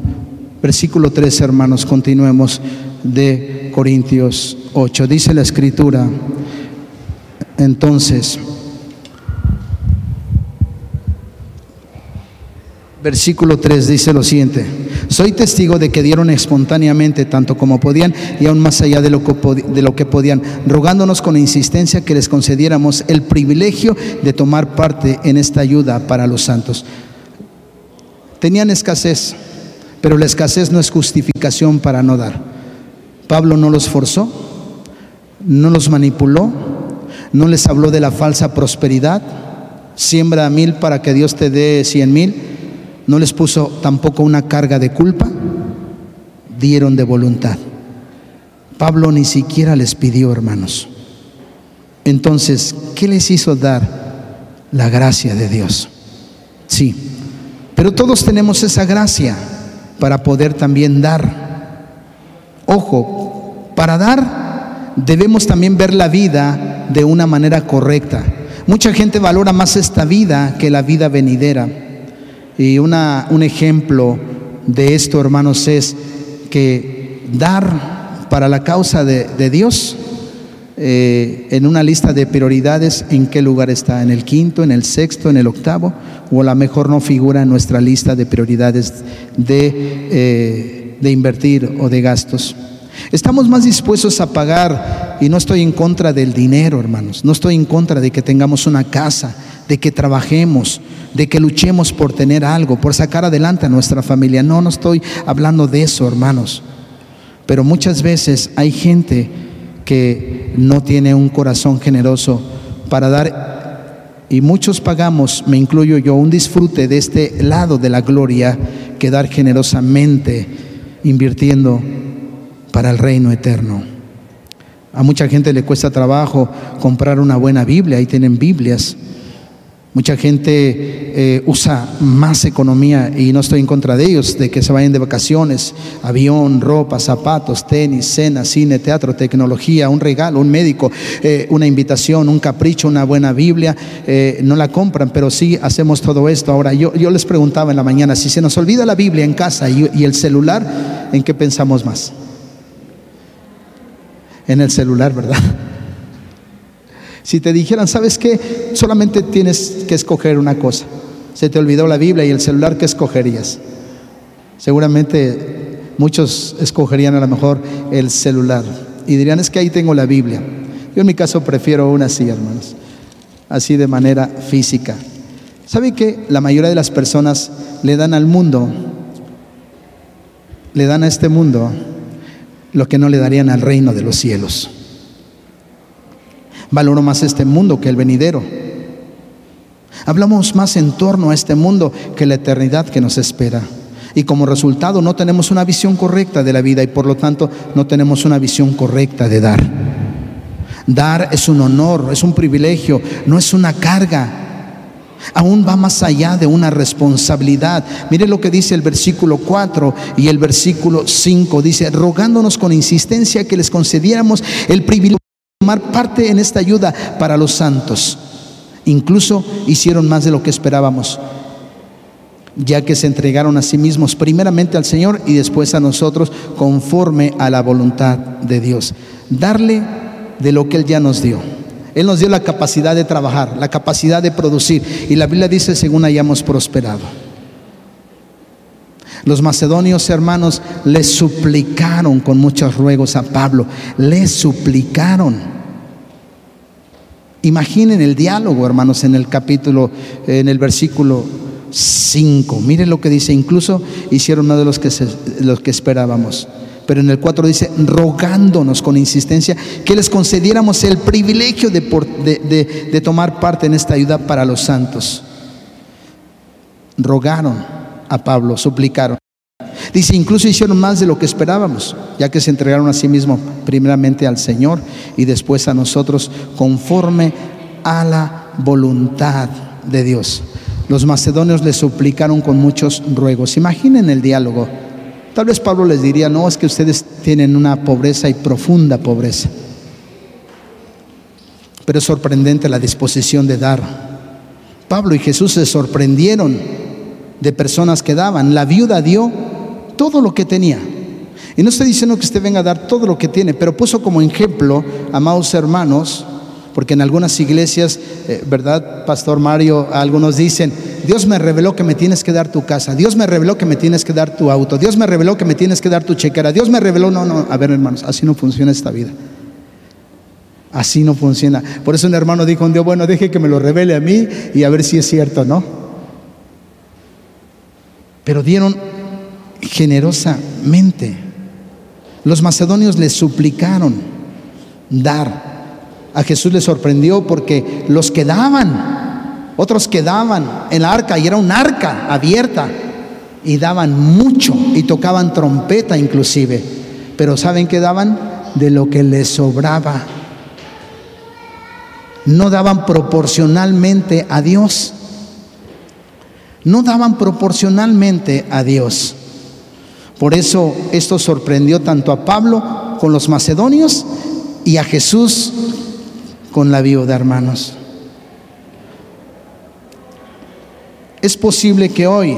Versículo 3, hermanos, continuemos de Corintios 8. Dice la escritura, entonces, Versículo 3 dice lo siguiente, soy testigo de que dieron espontáneamente tanto como podían y aún más allá de lo, que, de lo que podían, rogándonos con insistencia que les concediéramos el privilegio de tomar parte en esta ayuda para los santos. Tenían escasez, pero la escasez no es justificación para no dar. Pablo no los forzó, no los manipuló, no les habló de la falsa prosperidad, siembra a mil para que Dios te dé cien mil no les puso tampoco una carga de culpa, dieron de voluntad. Pablo ni siquiera les pidió, hermanos. Entonces, ¿qué les hizo dar? La gracia de Dios. Sí, pero todos tenemos esa gracia para poder también dar. Ojo, para dar debemos también ver la vida de una manera correcta. Mucha gente valora más esta vida que la vida venidera. Y una, un ejemplo de esto, hermanos, es que dar para la causa de, Dios eh, en una lista de prioridades, ¿en qué lugar está? ¿En el quinto, en el sexto, en el octavo? ¿O a lo mejor no figura en nuestra lista de prioridades de, eh, de invertir o de gastos? Estamos más dispuestos a pagar, y no estoy en contra del dinero, hermanos, no estoy en contra de que tengamos una casa, de que trabajemos, de que luchemos por tener algo, por sacar adelante a nuestra familia. No, no estoy hablando de eso, hermanos. Pero muchas veces hay gente que no tiene un corazón generoso para dar, y muchos pagamos, me incluyo yo, un disfrute de este lado de la gloria que dar generosamente, invirtiendo para el reino eterno. A mucha gente le cuesta trabajo comprar una buena Biblia, ahí tienen Biblias Mucha gente eh, usa más economía y no estoy en contra de ellos, de que se vayan de vacaciones, avión, ropa, zapatos, tenis, cena, cine, teatro, tecnología, un regalo, un médico, eh, una invitación, un capricho, una buena Biblia. Eh, no la compran, pero sí hacemos todo esto. Ahora, yo, yo les preguntaba en la mañana, si se nos olvida la Biblia en casa y el celular, ¿en qué pensamos más? En el celular, ¿verdad? Si te dijeran, ¿sabes qué? Solamente tienes que escoger una cosa. Se te olvidó la Biblia y el celular, ¿qué escogerías? Seguramente muchos escogerían a lo mejor el celular y dirían, es que ahí tengo la Biblia. Yo en mi caso prefiero una así, hermanos, así de manera física. ¿Saben que la mayoría de las personas le dan al mundo, le dan a este mundo lo que no le darían al reino de los cielos? Valoro más este mundo que el venidero. Hablamos más en torno a este mundo que la eternidad que nos espera. Y como resultado no tenemos una visión correcta de la vida y por lo tanto no tenemos una visión correcta de dar. Dar es un honor, es un privilegio, no es una carga. Aún va más allá de una responsabilidad. Mire lo que dice el versículo 4 y el versículo 5. Dice, rogándonos con insistencia que les concediéramos el privilegio tomar parte en esta ayuda para los santos. Incluso hicieron más de lo que esperábamos, ya que se entregaron a sí mismos primeramente al Señor y después a nosotros conforme a la voluntad de Dios. Darle de lo que Él ya nos dio. Él nos dio la capacidad de trabajar, la capacidad de producir. Y la Biblia dice, según hayamos prosperado. Los macedonios hermanos le suplicaron con muchos ruegos a Pablo, le suplicaron. Imaginen el diálogo, hermanos, en el capítulo, en el versículo 5. Miren lo que dice, incluso hicieron uno de los que, los que esperábamos. Pero en el 4 dice, rogándonos con insistencia que les concediéramos el privilegio de tomar parte en esta ayuda para los santos. rogaron a Pablo, suplicaron. Dice, incluso hicieron más de lo que esperábamos, ya que se entregaron a sí mismos primeramente al Señor y después a nosotros conforme a la voluntad de Dios. Los macedonios le suplicaron con muchos ruegos. Imaginen el diálogo. Tal vez Pablo les diría, no, es que ustedes tienen una pobreza y profunda pobreza. Pero es sorprendente la disposición de dar. Pablo y Jesús se sorprendieron de personas que daban. La viuda dio todo lo que tenía. Y no estoy diciendo que usted venga a dar todo lo que tiene, pero puso como ejemplo, amados hermanos, porque en algunas iglesias, eh, ¿verdad, Pastor Mario? Algunos dicen, Dios me reveló que me tienes que dar tu casa, Dios me reveló que me tienes que dar tu auto, Dios me reveló que me tienes que dar tu chequera, Dios me reveló, no, no, a ver hermanos, así no funciona esta vida. Así no funciona. Por eso un hermano dijo un día, bueno, deje que me lo revele a mí y a ver si es cierto, ¿no? Pero dieron generosamente. Los macedonios le suplicaron dar. A Jesús le sorprendió porque los quedaban, otros quedaban en la arca y era un arca abierta y daban mucho y tocaban trompeta inclusive. Pero ¿saben qué daban? De lo que les sobraba. No daban proporcionalmente a Dios. No daban proporcionalmente a Dios. Por eso esto sorprendió tanto a Pablo con los macedonios y a Jesús con la viuda, hermanos. Es posible que hoy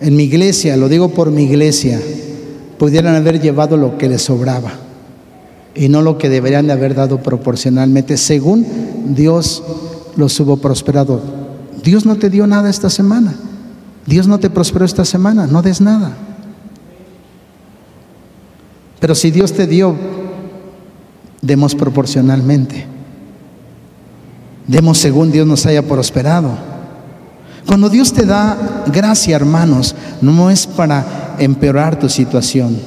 en mi iglesia, lo digo por mi iglesia, pudieran haber llevado lo que les sobraba y no lo que deberían de haber dado proporcionalmente, según Dios los hubo prosperado. Dios no te dio nada esta semana. Dios no te prosperó esta semana, no des nada. Pero si Dios te dio demos proporcionalmente. Demos según Dios nos haya prosperado. Cuando Dios te da gracia, hermanos, no es para empeorar tu situación.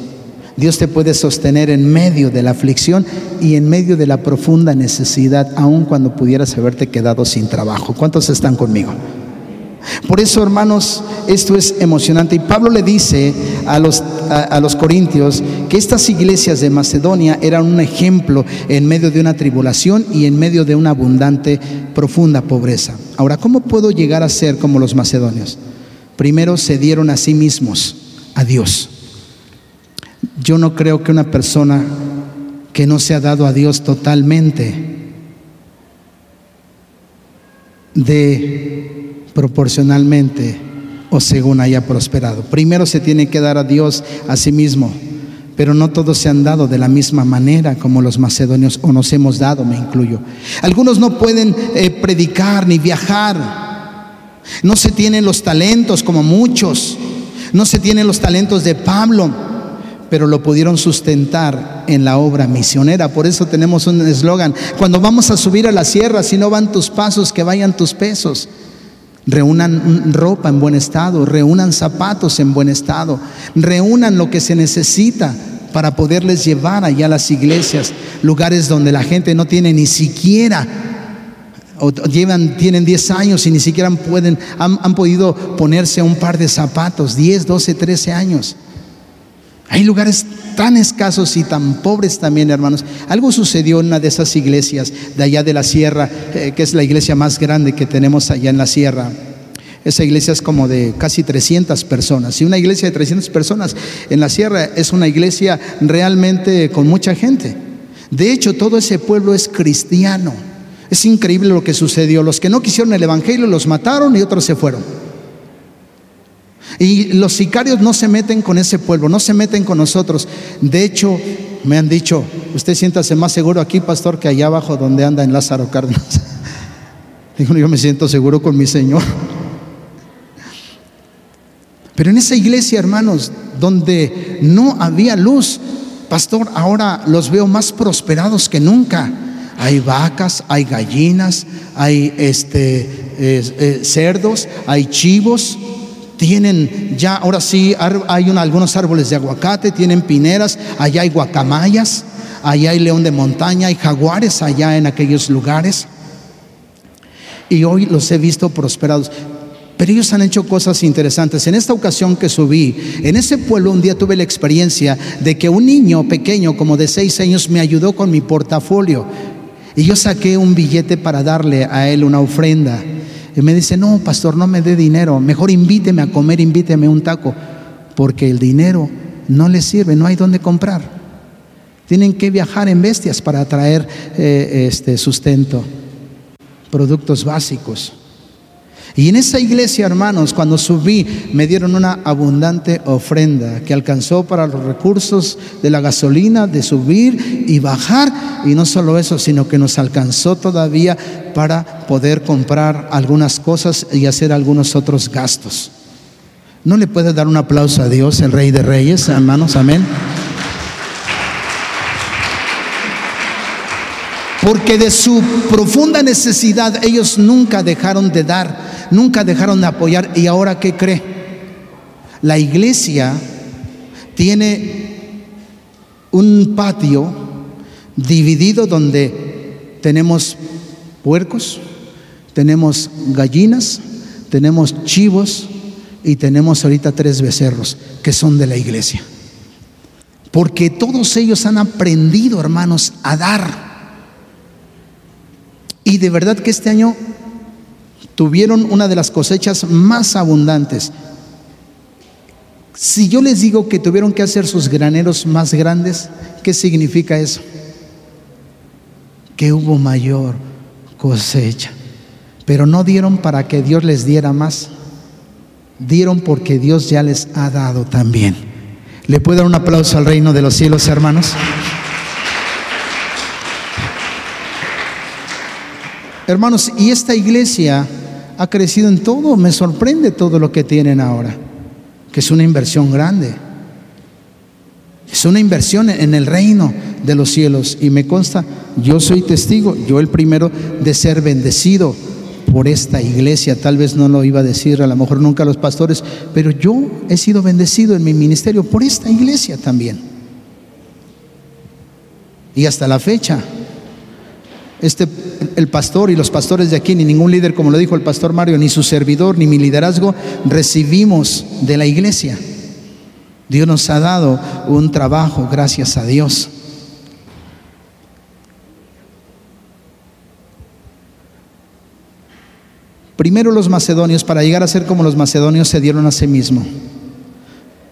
Dios te puede sostener en medio de la aflicción y en medio de la profunda necesidad, aun cuando pudieras haberte quedado sin trabajo. ¿Cuántos están conmigo? Por eso, hermanos, esto es emocionante. Y Pablo le dice a los, a, los corintios que estas iglesias de Macedonia eran un ejemplo en medio de una tribulación y en medio de una abundante, profunda pobreza. Ahora, ¿cómo puedo llegar a ser como los macedonios? Primero se dieron a sí mismos, a Dios. Yo no creo que una persona que no se ha dado a Dios totalmente de proporcionalmente o según haya prosperado. Primero se tiene que dar a Dios a sí mismo, pero no todos se han dado de la misma manera como los macedonios o nos hemos dado, me incluyo. Algunos no pueden eh, predicar ni viajar, no se tienen los talentos como muchos, no se tienen los talentos de Pablo pero lo pudieron sustentar en la obra misionera. Por eso tenemos un eslogan, cuando vamos a subir a la sierra, si no van tus pasos, que vayan tus pesos. Reúnan ropa en buen estado, reúnan zapatos en buen estado, reúnan lo que se necesita para poderles llevar allá a las iglesias, lugares donde la gente no tiene ni siquiera, o llevan, tienen 10 años y ni siquiera pueden, han, han podido ponerse un par de zapatos, 10, 12, 13 años. Hay lugares tan escasos y tan pobres también, hermanos. Algo sucedió en una de esas iglesias de allá de la sierra, eh, que es la iglesia más grande que tenemos allá en la sierra. Esa iglesia es como de casi 300 personas. Y una iglesia de 300 personas en la sierra es una iglesia realmente con mucha gente. De hecho, todo ese pueblo es cristiano. Es increíble lo que sucedió. Los que no quisieron el Evangelio los mataron y otros se fueron. Y los sicarios no se meten con ese pueblo, no se meten con nosotros. De hecho, me han dicho, usted siéntase más seguro aquí, pastor, que allá abajo donde anda en Lázaro Cárdenas. Digo, yo me siento seguro con mi Señor. Pero en esa iglesia, hermanos, donde no había luz, pastor, ahora los veo más prosperados que nunca. Hay vacas, hay gallinas, hay este, eh, cerdos, hay chivos, tienen ya, ahora sí, hay algunos árboles de aguacate, tienen pineras, allá hay guacamayas, allá hay león de montaña, hay jaguares allá en aquellos lugares. Y hoy los he visto prosperados. Pero ellos han hecho cosas interesantes. En esta ocasión que subí, en ese pueblo un día tuve la experiencia de que un niño pequeño, como de seis años, me ayudó con mi portafolio. Y yo saqué un billete para darle a él una ofrenda. Y me dice, no, pastor, no me dé dinero. Mejor invíteme a comer, invíteme un taco. Porque el dinero no le sirve, no hay dónde comprar. Tienen que viajar en bestias para traer eh, este sustento, productos básicos. Y en esa iglesia, hermanos, cuando subí, me dieron una abundante ofrenda que alcanzó para los recursos de la gasolina, de subir y bajar. Y no solo eso, sino que nos alcanzó todavía para poder comprar algunas cosas y hacer algunos otros gastos. ¿No le puede dar un aplauso a Dios, el Rey de Reyes, hermanos? Amén. Porque de su profunda necesidad ellos nunca dejaron de dar nunca dejaron de apoyar. ¿Y ahora qué cree? La iglesia tiene un patio dividido donde tenemos puercos, tenemos gallinas, tenemos chivos y tenemos ahorita tres becerros que son de la iglesia. Porque todos ellos han aprendido, hermanos, a dar. Y de verdad que este año tuvieron una de las cosechas más abundantes. Si yo les digo que tuvieron que hacer sus graneros más grandes, ¿qué significa eso? Que hubo mayor cosecha. Pero no dieron para que Dios les diera más. Dieron porque Dios ya les ha dado también. ¿Le puedo dar un aplauso al reino de los cielos, hermanos? Hermanos, y esta iglesia ha crecido en todo. Me sorprende todo lo que tienen ahora, que es una inversión grande. Es una inversión en el reino de los cielos. Y me consta, yo soy testigo, yo el primero de ser bendecido por esta iglesia. Tal vez no lo iba a decir, a lo mejor nunca los pastores, pero yo he sido bendecido en mi ministerio por esta iglesia también. Y hasta la fecha, este, el pastor y los pastores de aquí, ni ningún líder, como lo dijo el pastor Mario, ni su servidor, ni mi liderazgo, recibimos de la iglesia. Dios nos ha dado un trabajo, gracias a Dios. Primero los macedonios, para llegar a ser como los macedonios, se dieron a sí mismo.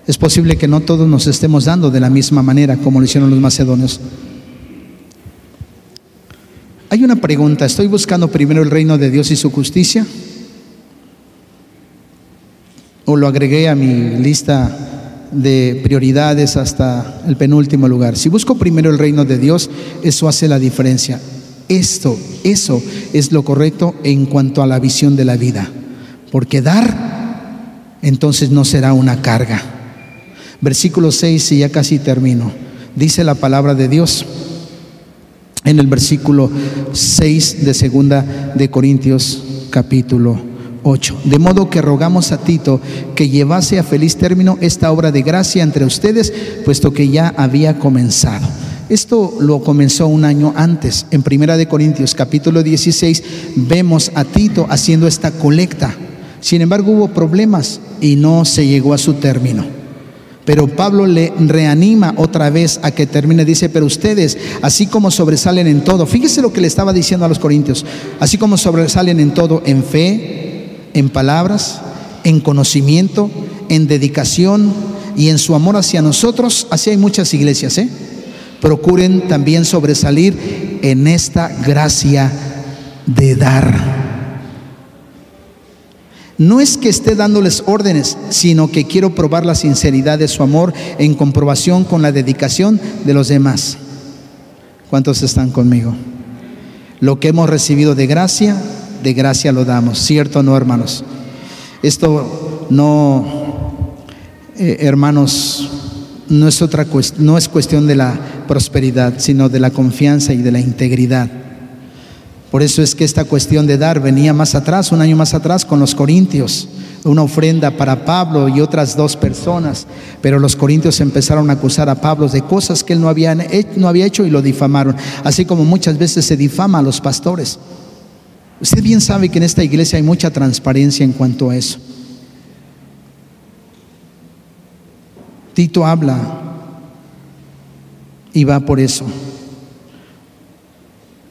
Es posible que no todos nos estemos dando de la misma manera como lo hicieron los macedonios. Hay una pregunta, ¿estoy buscando primero el reino de Dios y su justicia? ¿O lo agregué a mi lista de prioridades hasta el penúltimo lugar? Si busco primero el reino de Dios, eso hace la diferencia. Esto, eso es lo correcto en cuanto a la visión de la vida. Porque dar, entonces no será una carga. Versículo 6, y ya casi termino. Dice la palabra de Dios en el versículo 6 de segunda de Corintios capítulo 8. De modo que rogamos a Tito que llevase a feliz término esta obra de gracia entre ustedes, puesto que ya había comenzado. Esto lo comenzó un año antes. En Primera de Corintios capítulo 16 vemos a Tito haciendo esta colecta. Sin embargo, hubo problemas y no se llegó a su término. Pero Pablo le reanima otra vez a que termine. Dice, pero ustedes, así como sobresalen en todo, fíjese lo que le estaba diciendo a los corintios, así como sobresalen en todo, en fe, en palabras, en conocimiento, en dedicación y en su amor hacia nosotros, así hay muchas iglesias, ¿eh? Procuren también sobresalir en esta gracia de dar. No es que esté dándoles órdenes, sino que quiero probar la sinceridad de su amor en comprobación con la dedicación de los demás. ¿Cuántos están conmigo? Lo que hemos recibido de gracia, de gracia lo damos, ¿cierto o no, hermanos? Esto no, eh, hermanos, no es, otra, no es cuestión de la prosperidad, sino de la confianza y de la integridad. Por eso es que esta cuestión de dar venía más atrás, un año más atrás, con los corintios, una ofrenda para Pablo y otras dos personas. Pero los corintios empezaron a acusar a Pablo de cosas que él no había, no había hecho y lo difamaron. Así como muchas veces se difama a los pastores. Usted bien sabe que en esta iglesia hay mucha transparencia en cuanto a eso. Tito habla y va por eso.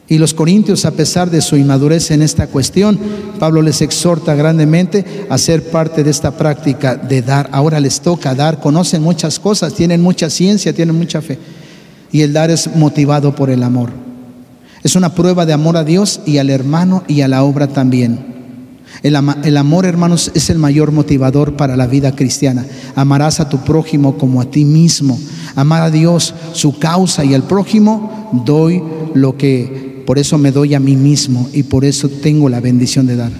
Y los corintios, a pesar de su inmadurez en esta cuestión, Pablo les exhorta grandemente a ser parte de esta práctica de dar. Ahora les toca dar, conocen muchas cosas, tienen mucha ciencia, tienen mucha fe. Y el dar es motivado por el amor. Es una prueba de amor a Dios y al hermano y a la obra también. El, amor, hermanos, es el mayor motivador para la vida cristiana. Amarás a tu prójimo como a ti mismo. Amar a Dios, su causa y al prójimo, doy lo que por eso me doy a mí mismo y por eso tengo la bendición de dar.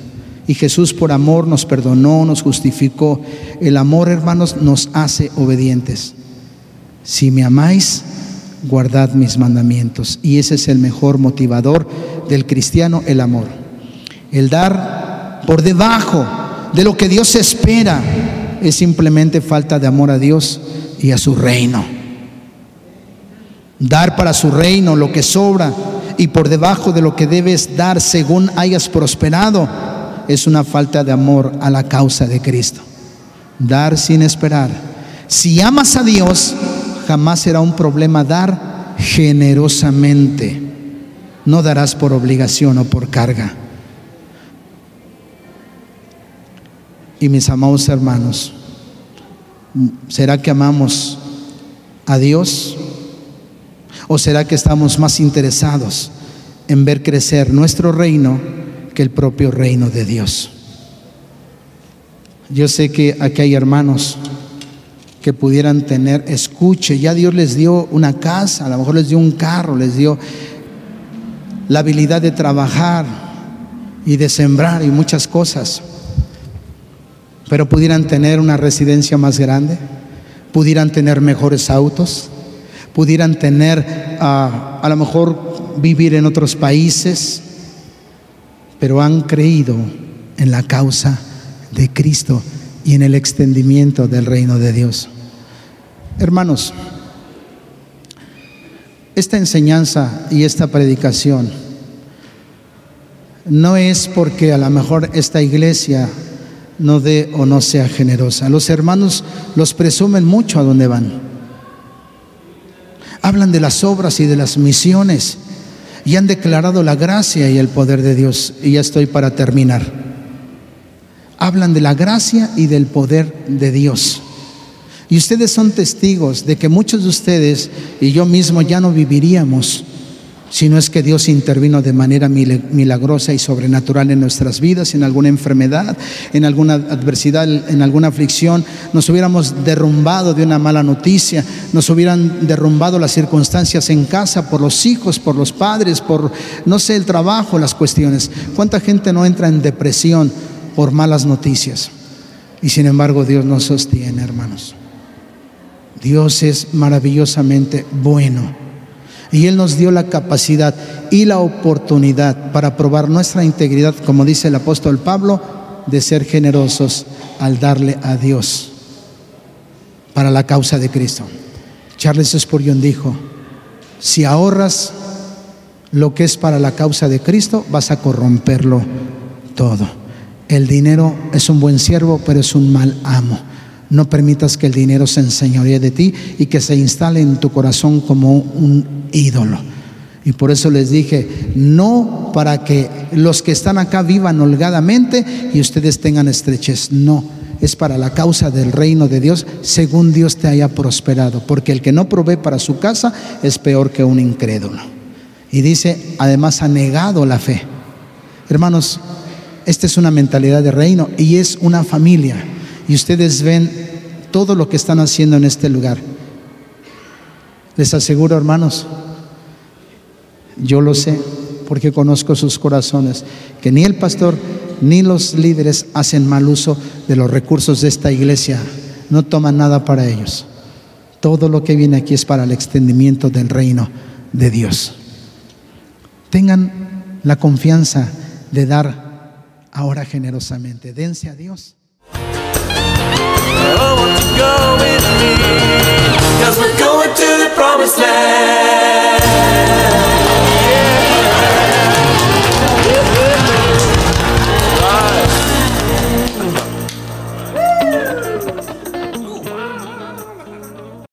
Y Jesús por amor nos perdonó, nos justificó. El amor, hermanos, nos hace obedientes. Si me amáis, guardad mis mandamientos. Y ese es el mejor motivador del cristiano, el amor. El dar por debajo de lo que Dios espera es simplemente falta de amor a Dios y a su reino. Dar para su reino lo que sobra y por debajo de lo que debes dar según hayas prosperado, es una falta de amor a la causa de Cristo. Dar sin esperar. Si amas a Dios, jamás será un problema dar generosamente. No darás por obligación o por carga. Y mis amados hermanos, ¿será que amamos a Dios? ¿O será que estamos más interesados en ver crecer nuestro reino que el propio reino de Dios? Yo sé que aquí hay hermanos que pudieran tener, escuche, ya Dios les dio una casa, a lo mejor les dio un carro, les dio la habilidad de trabajar y de sembrar y muchas cosas, pero pudieran tener una residencia más grande, pudieran tener mejores autos, pudieran tener ah, a lo mejor vivir en otros países, pero han creído en la causa de Cristo y en el extendimiento del reino de Dios. Hermanos, esta enseñanza y esta predicación no es porque a lo mejor esta iglesia no dé o no sea generosa. Los hermanos los presumen mucho a donde van hablan de las obras y de las misiones y han declarado la gracia y el poder de Dios. Y ya estoy para terminar. Hablan de la gracia y del poder de Dios. Y ustedes son testigos de que muchos de ustedes y yo mismo ya no viviríamos si no es que Dios intervino de manera milagrosa y sobrenatural en nuestras vidas, en alguna enfermedad, en alguna adversidad, en alguna aflicción, nos hubiéramos derrumbado de una mala noticia, nos hubieran derrumbado las circunstancias en casa por los hijos, por los padres, por, no sé, el trabajo, las cuestiones. ¿Cuánta gente no entra en depresión por malas noticias? Y sin embargo Dios nos sostiene, hermanos. Dios es maravillosamente bueno. Y Él nos dio la capacidad y la oportunidad para probar nuestra integridad, como dice el apóstol Pablo, de ser generosos al darle a Dios para la causa de Cristo. Charles Spurgeon dijo, si ahorras lo que es para la causa de Cristo, vas a corromperlo todo. El dinero es un buen siervo, pero es un mal amo. No permitas que el dinero se enseñoree de ti y que se instale en tu corazón como un ídolo. Y por eso les dije, no para que los que están acá vivan holgadamente y ustedes tengan estrechez, no, es para la causa del reino de Dios según Dios te haya prosperado, porque el que no provee para su casa es peor que un incrédulo. Y dice, además ha negado la fe. Hermanos, esta es una mentalidad de reino y es una familia. Y ustedes ven todo lo que están haciendo en este lugar. Les aseguro, hermanos, yo lo sé porque conozco sus corazones, que ni el pastor ni los líderes hacen mal uso de los recursos de esta iglesia, no toman nada para ellos. Todo lo que viene aquí es para el extendimiento del reino de Dios. Tengan la confianza de dar ahora generosamente. Dense a Dios. promised land. Yeah. Yeah.